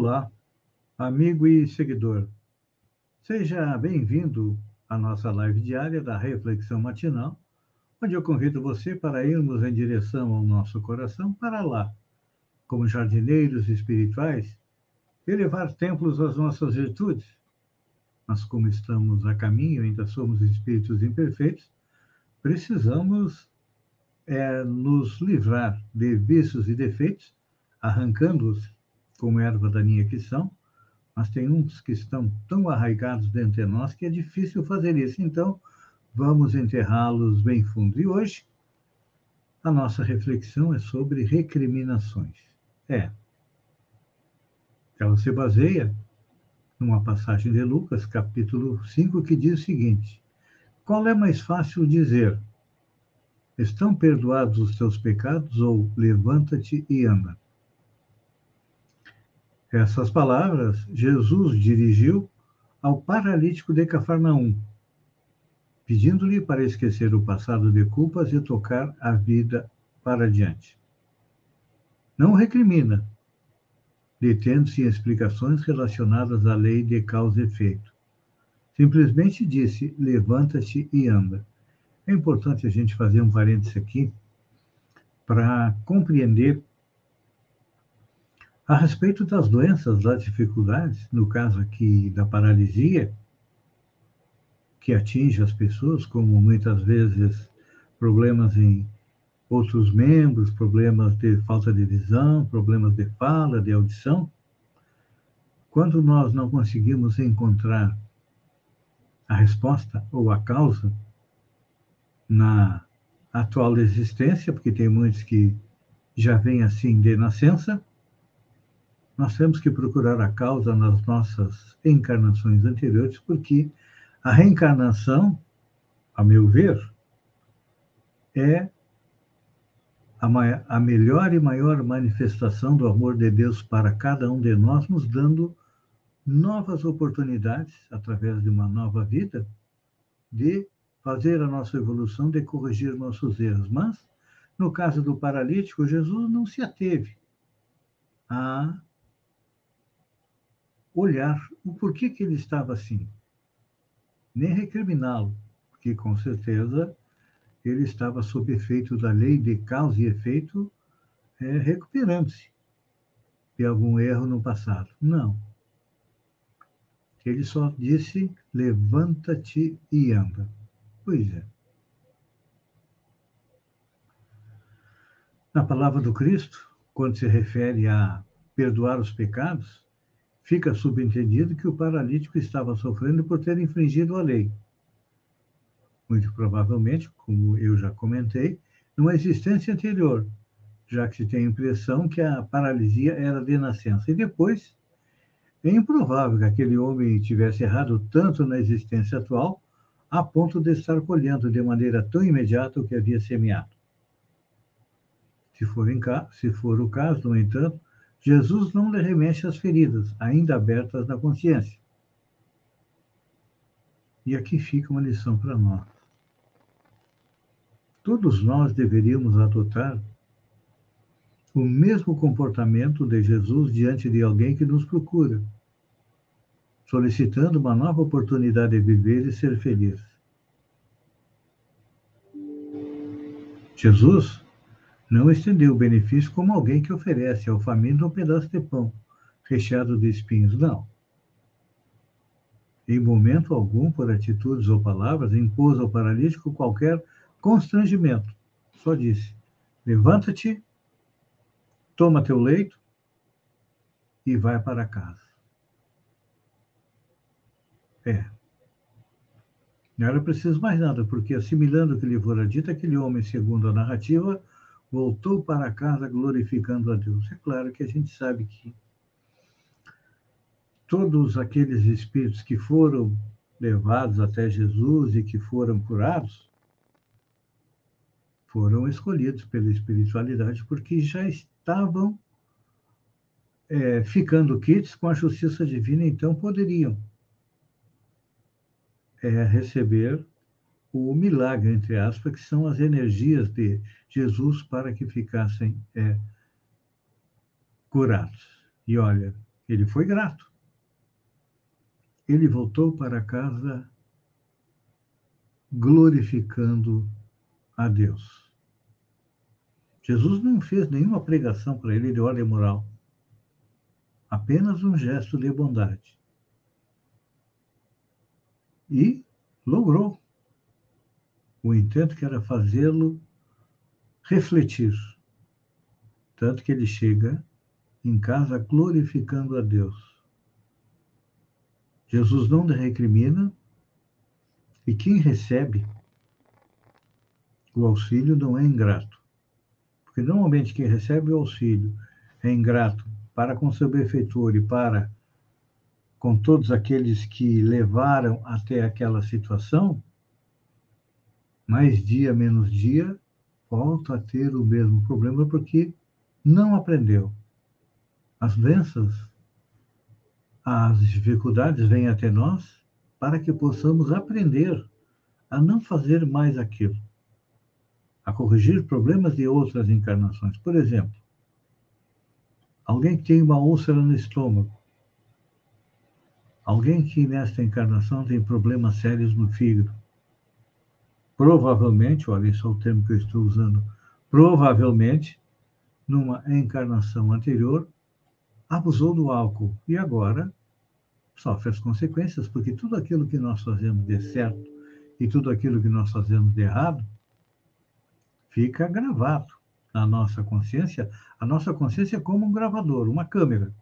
Olá, amigo e seguidor. Seja bem-vindo à nossa live diária da Reflexão Matinal, onde eu convido você para irmos em direção ao nosso coração para lá, como jardineiros espirituais, elevar templos às nossas virtudes. Mas como estamos a caminho, ainda somos espíritos imperfeitos, precisamos é, nos livrar de vícios e defeitos, arrancando-os como erva daninha que são, mas tem uns que estão tão arraigados dentro de nós que é difícil fazer isso. Então, vamos enterrá-los bem fundo. E hoje, a nossa reflexão é sobre recriminações. É. Ela se baseia numa passagem de Lucas, capítulo 5, que diz o seguinte: Qual é mais fácil dizer? Estão perdoados os teus pecados ou levanta-te e anda? Essas palavras Jesus dirigiu ao paralítico de Cafarnaum, pedindo-lhe para esquecer o passado de culpas e tocar a vida para diante. Não recrimina, detendo-se em explicações relacionadas à lei de causa e efeito. Simplesmente disse: levanta-te e anda. É importante a gente fazer um parêntese aqui para compreender a respeito das doenças, das dificuldades, no caso aqui da paralisia, que atinge as pessoas, como muitas vezes problemas em outros membros, problemas de falta de visão, problemas de fala, de audição, quando nós não conseguimos encontrar a resposta ou a causa na atual existência, porque tem muitos que já vêm assim de nascença, nós temos que procurar a causa nas nossas encarnações anteriores, porque a reencarnação, a meu ver, é a, a melhor e maior manifestação do amor de Deus para cada um de nós, nos dando novas oportunidades, através de uma nova vida, de fazer a nossa evolução, de corrigir nossos erros. Mas, no caso do paralítico, Jesus não se ateve a olhar o porquê que ele estava assim. Nem recriminá-lo, porque com certeza ele estava sob efeito da lei de causa e efeito, é, recuperando-se de algum erro no passado. Não. Ele só disse: levanta-te e anda. Pois é. Na palavra do Cristo, quando se refere a perdoar os pecados, fica subentendido que o paralítico estava sofrendo por ter infringido a lei. Muito provavelmente, como eu já comentei, numa existência anterior, já que se tem a impressão que a paralisia era de nascença. E depois, é improvável que aquele homem tivesse errado tanto na existência atual, a ponto de estar colhendo de maneira tão imediata o que havia semeado. Se for, se for o caso, no entanto, Jesus não lhe remexe as feridas, ainda abertas na consciência. E aqui fica uma lição para nós. Todos nós deveríamos adotar o mesmo comportamento de Jesus diante de alguém que nos procura, solicitando uma nova oportunidade de viver e ser feliz. Jesus não estendeu o benefício como alguém que oferece ao faminto um pedaço de pão recheado de espinhos, não. Em momento algum, por atitudes ou palavras, impôs ao paralítico qualquer constrangimento. Só disse: levanta-te, toma teu leito e vai para casa. É. Não era preciso mais nada, porque assimilando o que lhe fora dito, aquele homem, segundo a narrativa, voltou para casa glorificando a Deus. É claro que a gente sabe que todos aqueles espíritos que foram levados até Jesus e que foram curados foram escolhidos pela espiritualidade porque já estavam é, ficando quites com a justiça divina, então poderiam é, receber o milagre, entre aspas, que são as energias de Jesus para que ficassem é, curados. E olha, ele foi grato. Ele voltou para casa glorificando a Deus. Jesus não fez nenhuma pregação para ele de ordem moral, apenas um gesto de bondade. E logrou o intento que era fazê-lo refletir. Tanto que ele chega em casa glorificando a Deus. Jesus não recrimina, e quem recebe o auxílio não é ingrato. Porque normalmente quem recebe o auxílio é ingrato para com seu benfeitor e para com todos aqueles que levaram até aquela situação, mais dia menos dia, volta a ter o mesmo problema porque não aprendeu. As doenças, as dificuldades vêm até nós para que possamos aprender a não fazer mais aquilo, a corrigir problemas de outras encarnações. Por exemplo, alguém que tem uma úlcera no estômago, alguém que nesta encarnação tem problemas sérios no fígado, provavelmente, olha só o termo que eu estou usando, provavelmente, numa encarnação anterior, abusou do álcool e agora sofre as consequências, porque tudo aquilo que nós fazemos de certo e tudo aquilo que nós fazemos de errado fica gravado na nossa consciência. A nossa consciência é como um gravador, uma câmera,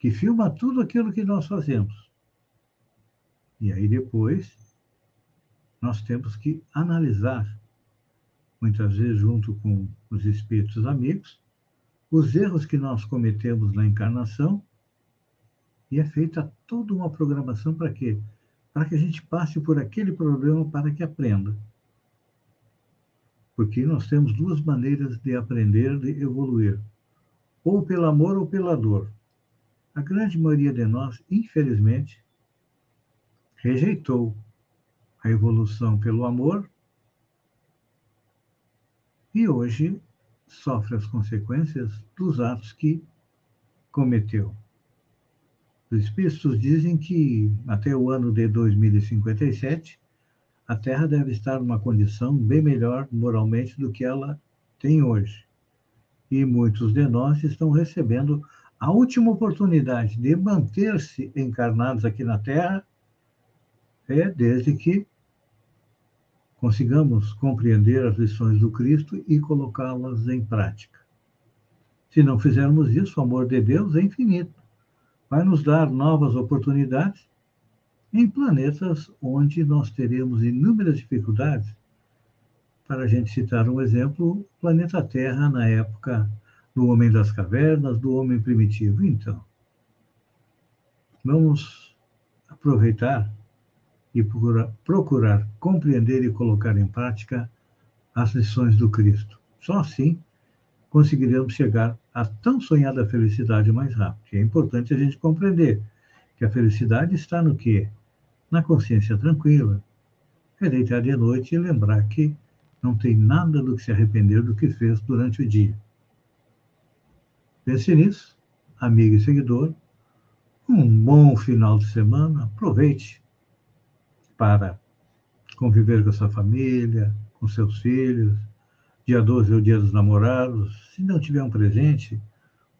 que filma tudo aquilo que nós fazemos. E aí depois nós temos que analisar, muitas vezes junto com os espíritos amigos, os erros que nós cometemos na encarnação e é feita toda uma programação para quê? Para que a gente passe por aquele problema para que aprenda. Porque nós temos duas maneiras de aprender, de evoluir: ou pelo amor ou pela dor. A grande maioria de nós, infelizmente, rejeitou a evolução pelo amor e hoje sofre as consequências dos atos que cometeu. Os espíritos dizem que até o ano de 2057 a Terra deve estar numa condição bem melhor moralmente do que ela tem hoje. E muitos de nós estão recebendo a última oportunidade de manter-se encarnados aqui na Terra, é desde que consigamos compreender as lições do Cristo e colocá-las em prática. Se não fizermos isso, o amor de Deus é infinito. Vai nos dar novas oportunidades em planetas onde nós teremos inúmeras dificuldades. Para a gente citar um exemplo, o planeta Terra na época do homem das cavernas, do homem primitivo. Então, vamos aproveitar e procurar, procurar compreender e colocar em prática as lições do Cristo. Só assim conseguiremos chegar à tão sonhada felicidade mais rápido. E é importante a gente compreender que a felicidade está no quê? Na consciência tranquila. É deitar de noite e lembrar que não tem nada do que se arrepender do que fez durante o dia. Pense nisso, amigo e seguidor. Um bom final de semana. Aproveite para conviver com a sua família, com seus filhos. Dia 12 é o dia dos namorados. Se não tiver um presente,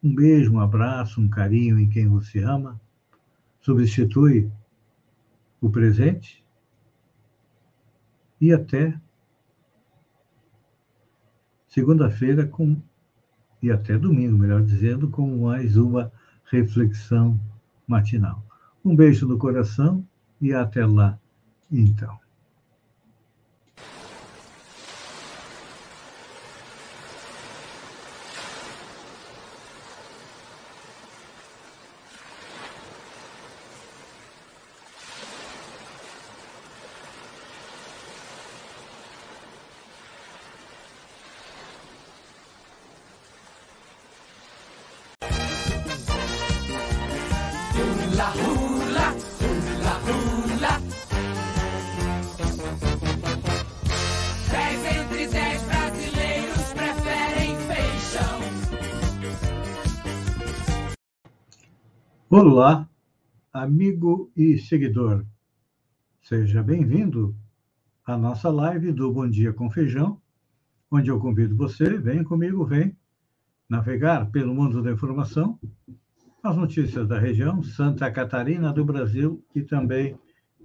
um beijo, um abraço, um carinho em quem você ama. Substitui o presente e até segunda-feira com e até domingo, melhor dizendo, com mais uma reflexão matinal. Um beijo no coração e até lá. Então. Olá, amigo e seguidor. Seja bem-vindo à nossa live do Bom Dia com Feijão, onde eu convido você, vem comigo, vem navegar pelo mundo da informação, as notícias da região, Santa Catarina, do Brasil e também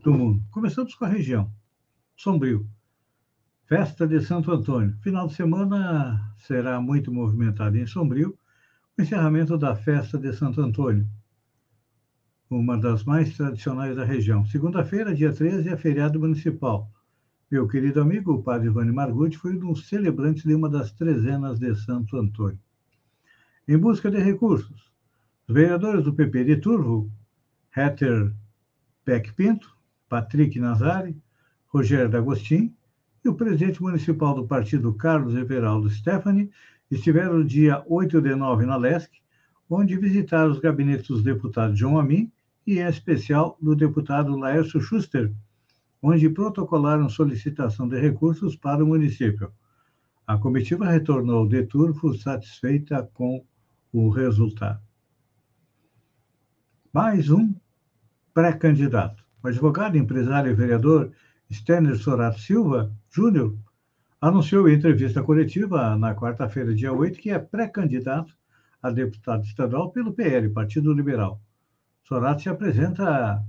do mundo. Começamos com a região, Sombrio. Festa de Santo Antônio. Final de semana será muito movimentado em Sombrio, o encerramento da festa de Santo Antônio, uma das mais tradicionais da região. Segunda-feira, dia 13, é feriado municipal. Meu querido amigo, o padre Ivani Margutti, foi um dos celebrantes de uma das trezenas de Santo Antônio. Em busca de recursos, os vereadores do PP de Turvo, Heter Beck Pinto, Patrick Nazari, Rogério D'Agostin e o presidente municipal do partido, Carlos Everaldo Stefani, estiveram no dia 8 de nove na LESC, onde visitaram os gabinetes dos deputados João Amin e, especial, do deputado Laércio Schuster, onde protocolaram solicitação de recursos para o município. A comitiva retornou de Turvo satisfeita com o resultado. Mais um pré-candidato. O advogado, empresário e vereador Stenner Sorato Silva Júnior anunciou em entrevista coletiva na quarta-feira, dia 8, que é pré-candidato a deputado estadual pelo PL, Partido Liberal. Sorato se apresenta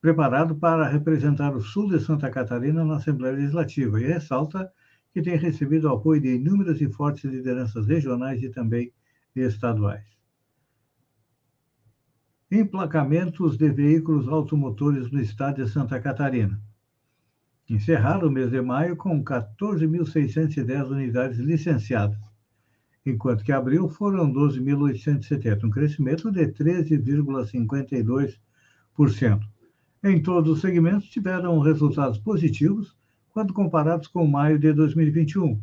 preparado para representar o sul de Santa Catarina na Assembleia Legislativa e ressalta que tem recebido apoio de inúmeras e fortes lideranças regionais e também estaduais. Emplacamentos de veículos automotores no estado de Santa Catarina. Encerraram o mês de maio com 14.610 unidades licenciadas enquanto que abril foram 12.870, um crescimento de 13,52%. Em todos os segmentos, tiveram resultados positivos quando comparados com maio de 2021.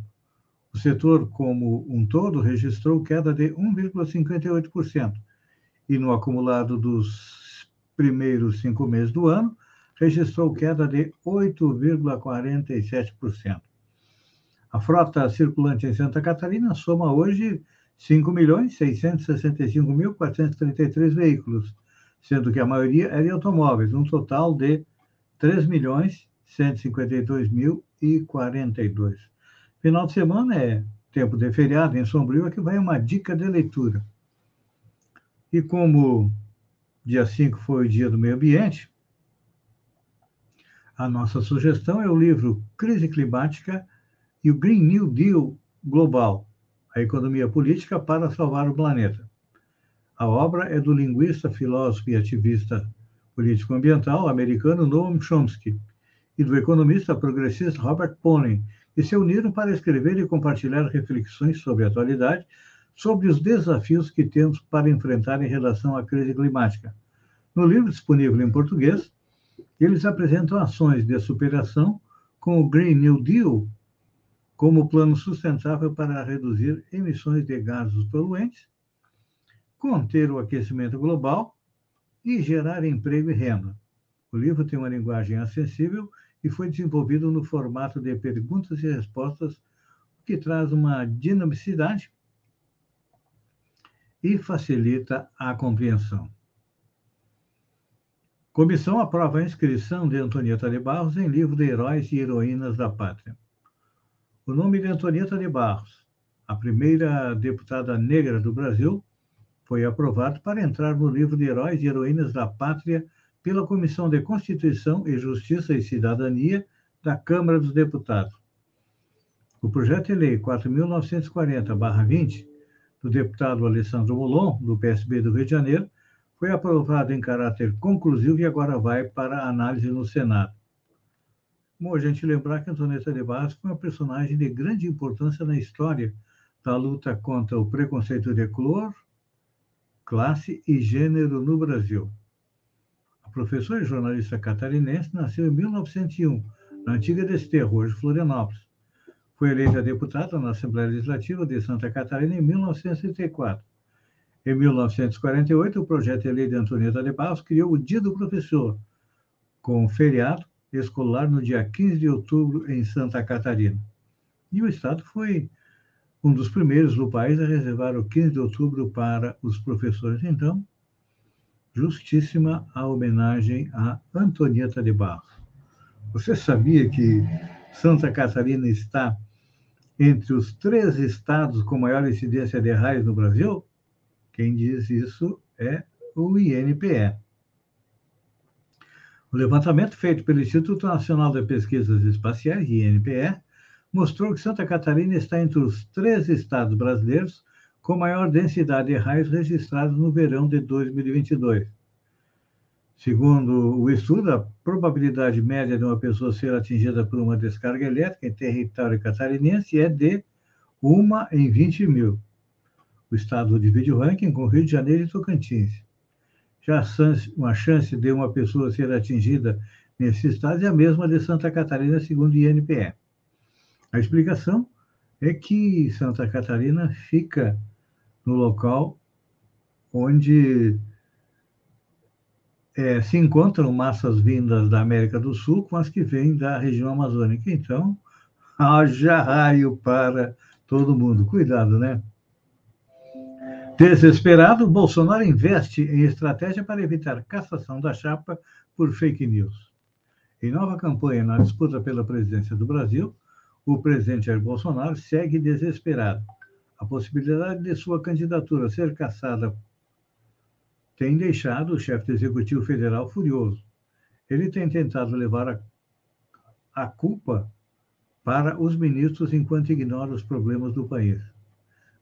O setor, como um todo, registrou queda de 1,58%, e no acumulado dos primeiros cinco meses do ano, registrou queda de 8,47%. A frota circulante em Santa Catarina soma hoje 5.665.433 veículos, sendo que a maioria é de automóveis, um total de 3.152.042. Final de semana é tempo de feriado em Sombrio, aqui vai uma dica de leitura. E como dia 5 foi o dia do meio ambiente, a nossa sugestão é o livro Crise Climática e o Green New Deal global, a economia política para salvar o planeta. A obra é do linguista, filósofo e ativista político-ambiental americano Noam Chomsky e do economista progressista Robert Ponen, que se uniram para escrever e compartilhar reflexões sobre a atualidade, sobre os desafios que temos para enfrentar em relação à crise climática. No livro disponível em português, eles apresentam ações de superação com o Green New Deal como plano sustentável para reduzir emissões de gases poluentes, conter o aquecimento global e gerar emprego e renda. O livro tem uma linguagem acessível e foi desenvolvido no formato de perguntas e respostas, o que traz uma dinamicidade e facilita a compreensão. Comissão aprova a inscrição de Antonieta de Barros em livro de Heróis e Heroínas da Pátria. O nome de Antonieta de Barros, a primeira deputada negra do Brasil, foi aprovado para entrar no livro de Heróis e Heroínas da Pátria pela Comissão de Constituição e Justiça e Cidadania da Câmara dos Deputados. O projeto de lei 4.940-20, do deputado Alessandro Molon, do PSB do Rio de Janeiro, foi aprovado em caráter conclusivo e agora vai para análise no Senado. Bom, a gente lembrar que Antonieta de Barros foi uma personagem de grande importância na história da luta contra o preconceito de cor, classe e gênero no Brasil. A professora e jornalista catarinense nasceu em 1901, na antiga Desterro, hoje Florianópolis. Foi eleita deputada na Assembleia Legislativa de Santa Catarina em 1934. Em 1948, o projeto de lei de Antonieta de Barros criou o Dia do Professor, com feriado escolar no dia 15 de outubro em Santa Catarina. E o Estado foi um dos primeiros do país a reservar o 15 de outubro para os professores. Então, justíssima a homenagem a Antonieta de Barros. Você sabia que Santa Catarina está entre os três estados com maior incidência de raios no Brasil? Quem diz isso é o INPE. O levantamento feito pelo Instituto Nacional de Pesquisas Espaciais, INPE, mostrou que Santa Catarina está entre os três estados brasileiros com maior densidade de raios registrados no verão de 2022. Segundo o estudo, a probabilidade média de uma pessoa ser atingida por uma descarga elétrica em território catarinense é de uma em 20 mil o estado divide o ranking com Rio de Janeiro e Tocantins. Já uma chance de uma pessoa ser atingida nesse estado é a mesma de Santa Catarina, segundo o INPE. A explicação é que Santa Catarina fica no local onde é, se encontram massas vindas da América do Sul com as que vêm da região amazônica. Então, haja raio para todo mundo. Cuidado, né? Desesperado, Bolsonaro investe em estratégia para evitar cassação da chapa por fake news. Em nova campanha na disputa pela presidência do Brasil, o presidente Jair Bolsonaro segue desesperado. A possibilidade de sua candidatura ser cassada tem deixado o chefe do Executivo Federal furioso. Ele tem tentado levar a, a culpa para os ministros enquanto ignora os problemas do país.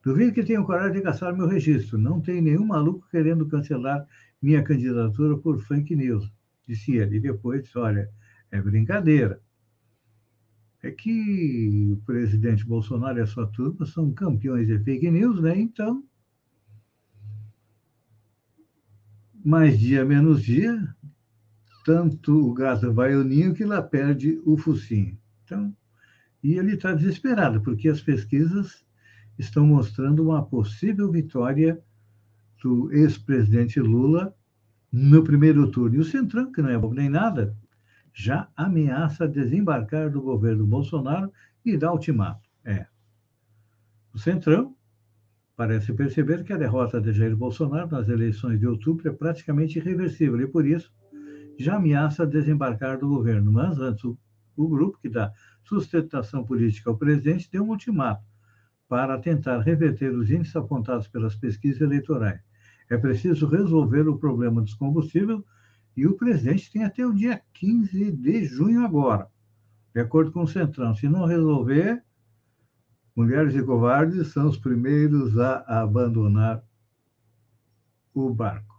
Duvido que tenham coragem de caçar meu registro. Não tem nenhum maluco querendo cancelar minha candidatura por fake news, disse ele. E depois disse: olha, é brincadeira. É que o presidente Bolsonaro e a sua turma são campeões de fake news, né? Então, mais dia menos dia, tanto o gato vai o ninho que lá perde o focinho. Então, e ele está desesperado, porque as pesquisas estão mostrando uma possível vitória do ex-presidente Lula no primeiro turno. E o Centrão, que não é bom nem nada, já ameaça desembarcar do governo Bolsonaro e dar ultimato. É. O Centrão parece perceber que a derrota de Jair Bolsonaro nas eleições de outubro é praticamente irreversível e, por isso, já ameaça desembarcar do governo. Mas antes, o, o grupo que dá sustentação política ao presidente deu um ultimato para tentar reverter os índices apontados pelas pesquisas eleitorais. É preciso resolver o problema dos combustíveis e o presidente tem até o dia 15 de junho agora, de acordo com o Centrão. Se não resolver, mulheres e covardes são os primeiros a abandonar o barco.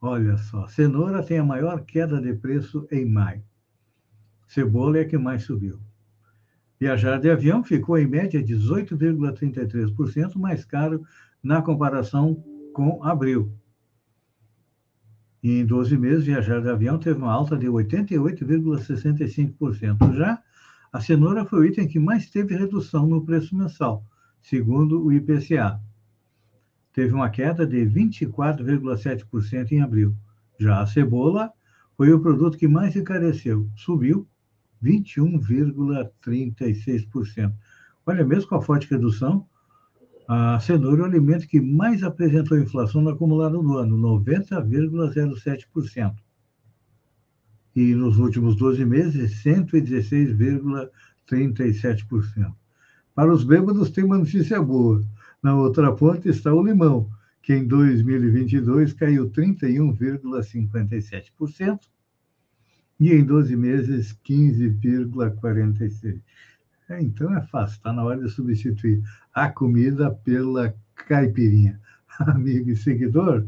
Olha só, cenoura tem a maior queda de preço em maio. Cebola é a que mais subiu. Viajar de avião ficou em média 18,33% mais caro na comparação com abril. Em 12 meses, viajar de avião teve uma alta de 88,65%. Já a cenoura foi o item que mais teve redução no preço mensal, segundo o IPCA. Teve uma queda de 24,7% em abril. Já a cebola foi o produto que mais encareceu, subiu 21,36%. Olha, mesmo com a forte redução, a cenoura é o alimento que mais apresentou inflação no acumulado do ano, 90,07%. E nos últimos 12 meses, 116,37%. Para os bêbados, tem uma notícia boa. Na outra ponta está o limão, que em 2022 caiu 31,57% e em 12 meses 15,46. É, então é fácil, está na hora de substituir a comida pela caipirinha. Amigo e seguidor,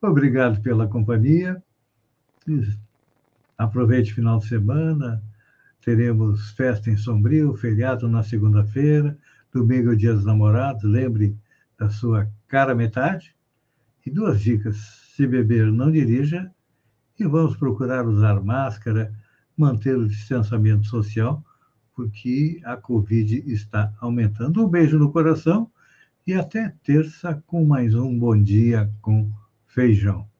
obrigado pela companhia. Aproveite o final de semana. Teremos festa em Sombrio, feriado na segunda-feira, domingo, dia dos namorados. Lembre da sua cara metade. E duas dicas: se beber, não dirija e vamos procurar usar máscara, manter o distanciamento social, porque a Covid está aumentando. Um beijo no coração e até terça com mais um Bom Dia com Feijão.